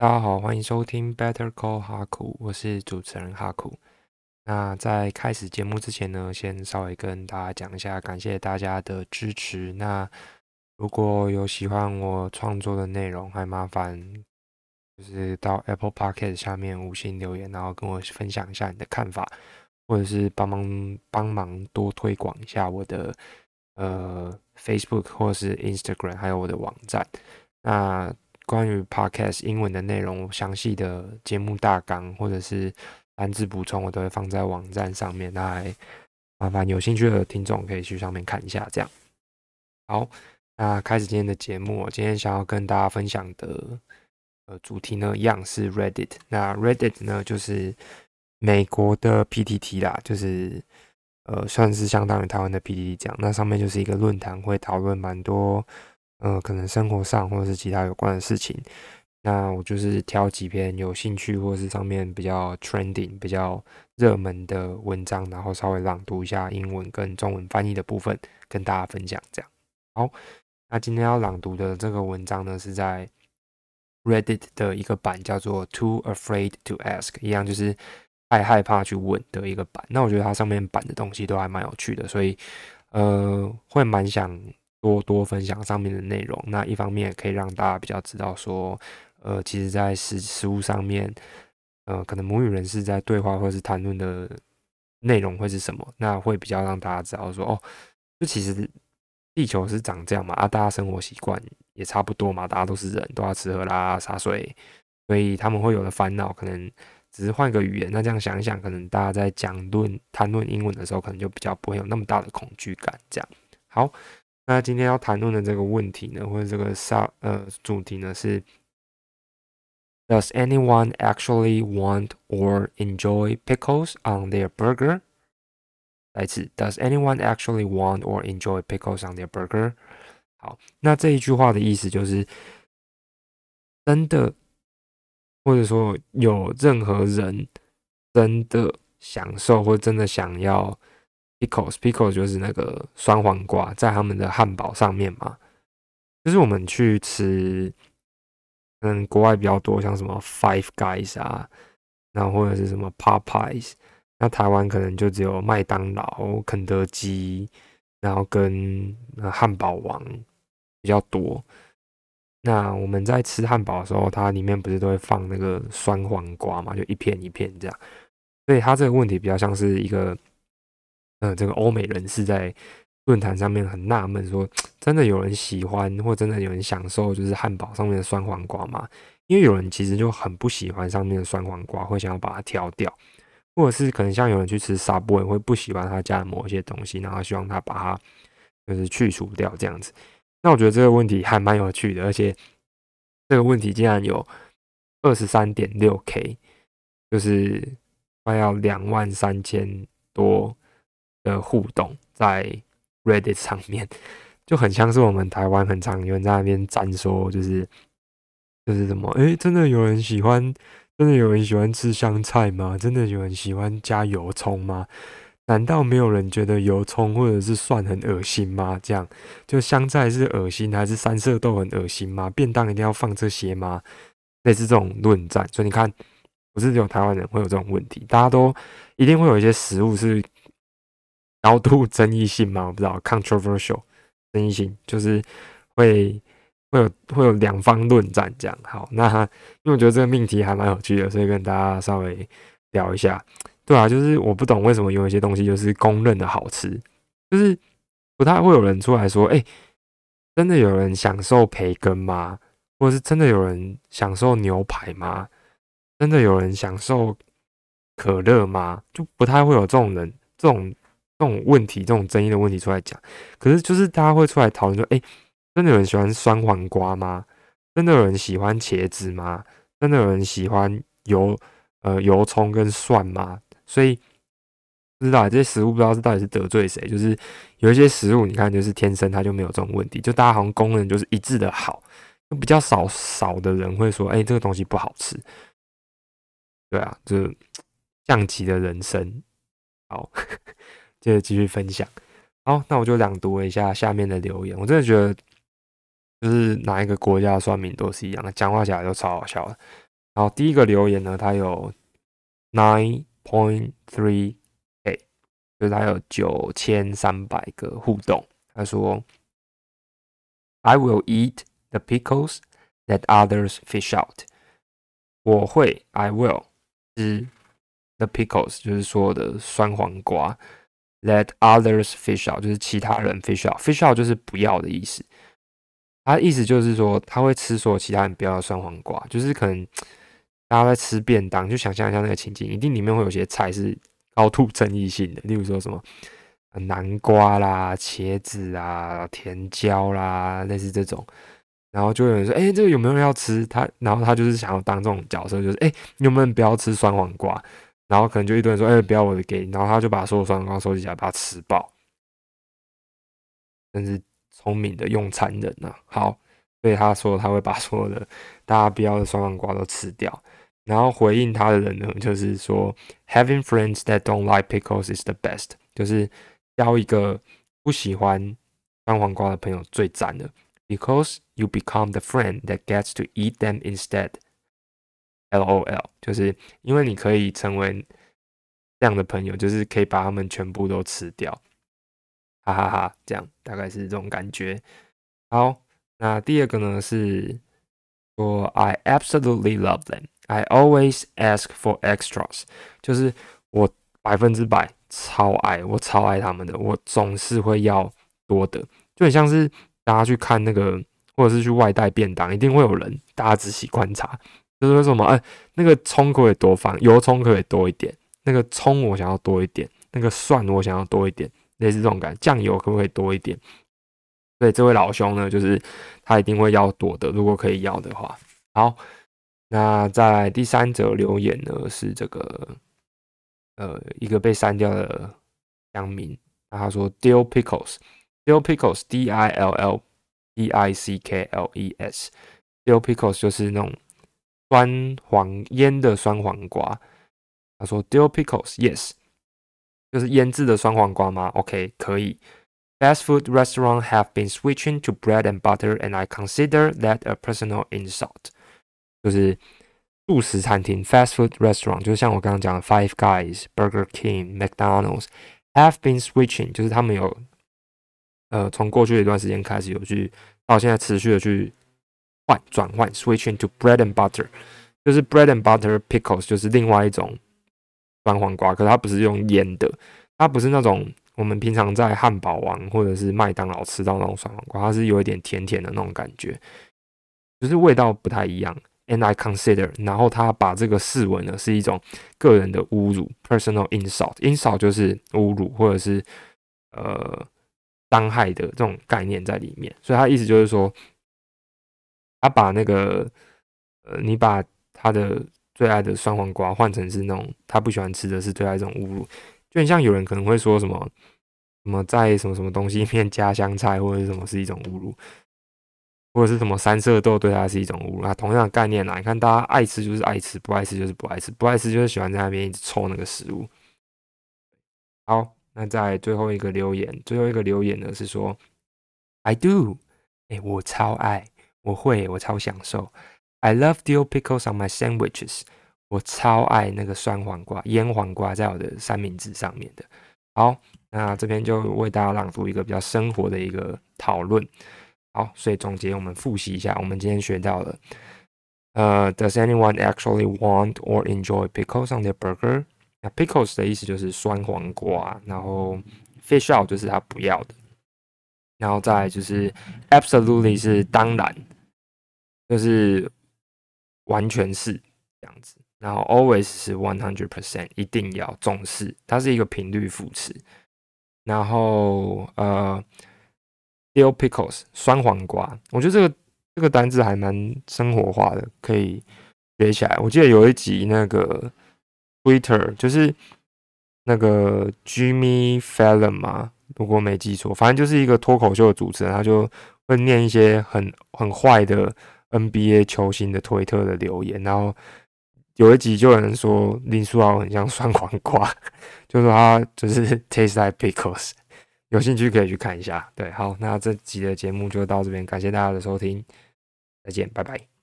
大家好，欢迎收听 Better Call 哈库，我是主持人哈库。那在开始节目之前呢，先稍微跟大家讲一下，感谢大家的支持。那如果有喜欢我创作的内容，还麻烦就是到 Apple Podcast 下面五星留言，然后跟我分享一下你的看法，或者是帮忙帮忙多推广一下我的呃 Facebook 或是 Instagram，还有我的网站。那关于 Podcast 英文的内容，详细的节目大纲或者是单字补充，我都会放在网站上面。那麻烦有兴趣的听众可以去上面看一下。这样好，那开始今天的节目。我今天想要跟大家分享的呃主题呢，一样是 Reddit。那 Reddit 呢，就是美国的 PTT 啦，就是呃算是相当于台湾的 PTT 这样。那上面就是一个论坛，会讨论蛮多。呃，可能生活上或者是其他有关的事情，那我就是挑几篇有兴趣或者是上面比较 trending、比较热门的文章，然后稍微朗读一下英文跟中文翻译的部分，跟大家分享。这样好，那今天要朗读的这个文章呢，是在 Reddit 的一个版，叫做 Too Afraid to Ask，一样就是太害怕去问的一个版。那我觉得它上面版的东西都还蛮有趣的，所以呃，会蛮想。多多分享上面的内容，那一方面可以让大家比较知道说，呃，其实，在实实物上面，呃，可能母语人士在对话或是谈论的内容会是什么，那会比较让大家知道说，哦，就其实地球是长这样嘛，啊，大家生活习惯也差不多嘛，大家都是人，都要吃喝拉撒睡，所以他们会有的烦恼，可能只是换个语言，那这样想一想，可能大家在讲论谈论英文的时候，可能就比较不会有那么大的恐惧感，这样好。那今天要谈论的这个问题呢，或者这个上呃主题呢是，Does anyone actually want or enjoy pickles on their burger？来自 Does anyone actually want or enjoy pickles on their burger？好，那这一句话的意思就是，真的，或者说有任何人真的享受或真的想要。Pickles，pickles 就是那个酸黄瓜，在他们的汉堡上面嘛。就是我们去吃，嗯，国外比较多，像什么 Five Guys 啊，然后或者是什么 Popeyes，那台湾可能就只有麦当劳、肯德基，然后跟汉堡王比较多。那我们在吃汉堡的时候，它里面不是都会放那个酸黄瓜嘛？就一片一片这样。所以它这个问题比较像是一个。呃，这个欧美人士在论坛上面很纳闷，说真的有人喜欢或真的有人享受就是汉堡上面的酸黄瓜吗？因为有人其实就很不喜欢上面的酸黄瓜，会想要把它挑掉，或者是可能像有人去吃沙布，会不喜欢他加的某一些东西，然后希望他把它就是去除掉这样子。那我觉得这个问题还蛮有趣的，而且这个问题竟然有二十三点六 K，就是快要两万三千多。的互动在 Reddit 上面就很像是我们台湾很常有人在那边赞说，就是就是什么，哎，真的有人喜欢，真的有人喜欢吃香菜吗？真的有人喜欢加油葱吗？难道没有人觉得油葱或者是蒜很恶心吗？这样就香菜是恶心，还是三色豆很恶心吗？便当一定要放这些吗？类似这种论战，所以你看，不是只有台湾人会有这种问题，大家都一定会有一些食物是。高度争议性吗？我不知道，controversial 争议性就是会会有会有两方论战这样。好，那因为我觉得这个命题还蛮有趣的，所以跟大家稍微聊一下。对啊，就是我不懂为什么有一些东西就是公认的好吃，就是不太会有人出来说，哎，真的有人享受培根吗？或者是真的有人享受牛排吗？真的有人享受可乐吗？就不太会有这种人这种。这种问题、这种争议的问题出来讲，可是就是大家会出来讨论说：“哎，真的有人喜欢酸黄瓜吗？真的有人喜欢茄子吗？真的有人喜欢油呃油葱跟蒜吗？”所以不知道这些食物不知道是到底是得罪谁，就是有一些食物你看就是天生它就没有这种问题，就大家好像公认就是一致的好，就比较少少的人会说：“哎，这个东西不好吃。”对啊，就是降级的人生，好。接着继续分享，好，那我就朗读一下下面的留言。我真的觉得，就是哪一个国家的算命都是一样的，讲话起来都超好笑的。然后第一个留言呢，它有 nine point three k，就是它有九千三百个互动。他说：“I will eat the pickles that others fish out。”我会，I will 吃 the pickles，就是说的酸黄瓜 Let others fish out，就是其他人 fish out，fish out 就是不要的意思。他意思就是说，他会吃所有其他人不要的酸黄瓜，就是可能。大家在吃便当，就想象一下那个情景，一定里面会有些菜是高度争议性的，例如说什么南瓜啦、茄子啊、甜椒啦，类似这种。然后就有人说：“哎，这个有没有人要吃？”他，然后他就是想要当这种角色，就是：“哎，有没有人不要吃酸黄瓜？”然后可能就一堆人说：“哎，不要我的给你。”然后他就把所有酸黄瓜收集起来，把它吃爆。真是聪明的用餐人呐！好，所以他说他会把所有的大家不要的酸黄瓜都吃掉。然后回应他的人呢，就是说，having friends that don't like pickles is the best，就是交一个不喜欢酸黄瓜的朋友最赞的，because you become the friend that gets to eat them instead。L O L，就是因为你可以成为这样的朋友，就是可以把他们全部都吃掉，哈哈哈，这样大概是这种感觉。好，那第二个呢是说，I absolutely love them。I always ask for extras，就是我百分之百超爱，我超爱他们的，我总是会要多的，就很像是大家去看那个，或者是去外带便当，一定会有人，大家仔细观察，就是说什么，哎，那个葱可以多放，油葱可以多一点，那个葱我想要多一点，那个蒜我想要多一点，类似这种感，酱油可不可以多一点？所以这位老兄呢，就是他一定会要多的，如果可以要的话，好。那在第三则留言呢，是这个呃一个被删掉的乡民，那他说 dill pickles，dill pickles，d i l l p i c k l e s，dill pickles 就是那种酸黄腌的酸黄瓜。他说 dill pickles，yes，就是腌制的酸黄瓜吗？OK，可以。Fast food restaurant have been switching to bread and butter, and I consider that a personal insult. 就是素食餐厅 （fast food restaurant），就像我刚刚讲的 Five Guys、Burger King、McDonald's have been switching，就是他们有呃从过去一段时间开始有去到现在持续的去换转换 switching to bread and butter，就是 bread and butter pickles，就是另外一种酸黄瓜，可是它不是用腌的，它不是那种我们平常在汉堡王或者是麦当劳吃到那种酸黄瓜，它是有一点甜甜的那种感觉，就是味道不太一样。And I consider，然后他把这个视为呢是一种个人的侮辱，personal insult。insult 就是侮辱或者是呃伤害的这种概念在里面。所以他意思就是说，他把那个呃，你把他的最爱的酸黄瓜换成是那种他不喜欢吃的是对他一种侮辱，就很像有人可能会说什么什么在什么什么东西里面加香菜或者是什么是一种侮辱。或者是什么三色豆对他是一种侮辱啊，同样的概念啦。你看，大家爱吃就是爱吃，不爱吃就是不爱吃，不爱吃就是喜欢在那边一直抽那个食物。好，那在最后一个留言，最后一个留言呢是说，I do，哎，我超爱，我会，我超享受。I love dill pickles on my sandwiches，我超爱那个酸黄瓜、腌黄瓜在我的三明治上面的。好，那这边就为大家朗读一个比较生活的一个讨论。好，所以总结，我们复习一下，我们今天学到了，呃，Does anyone actually want or enjoy pickles on their burger？那 pickles 的意思就是酸黄瓜，然后 fish out 就是他不要的，然后再就是 absolutely 是当然，就是完全是这样子，然后 always 是 one hundred percent 一定要重视，它是一个频率副词，然后呃。Dill pickles 酸黄瓜，我觉得这个这个单字还蛮生活化的，可以学起来。我记得有一集那个 Twitter 就是那个 Jimmy Fallon 嘛，如果没记错，反正就是一个脱口秀的主持人，他就会念一些很很坏的 NBA 球星的推特的留言，然后有一集就有人说林书豪很像酸黄瓜，就说他就是 taste like pickles。有兴趣可以去看一下。对，好，那这集的节目就到这边，感谢大家的收听，再见，拜拜。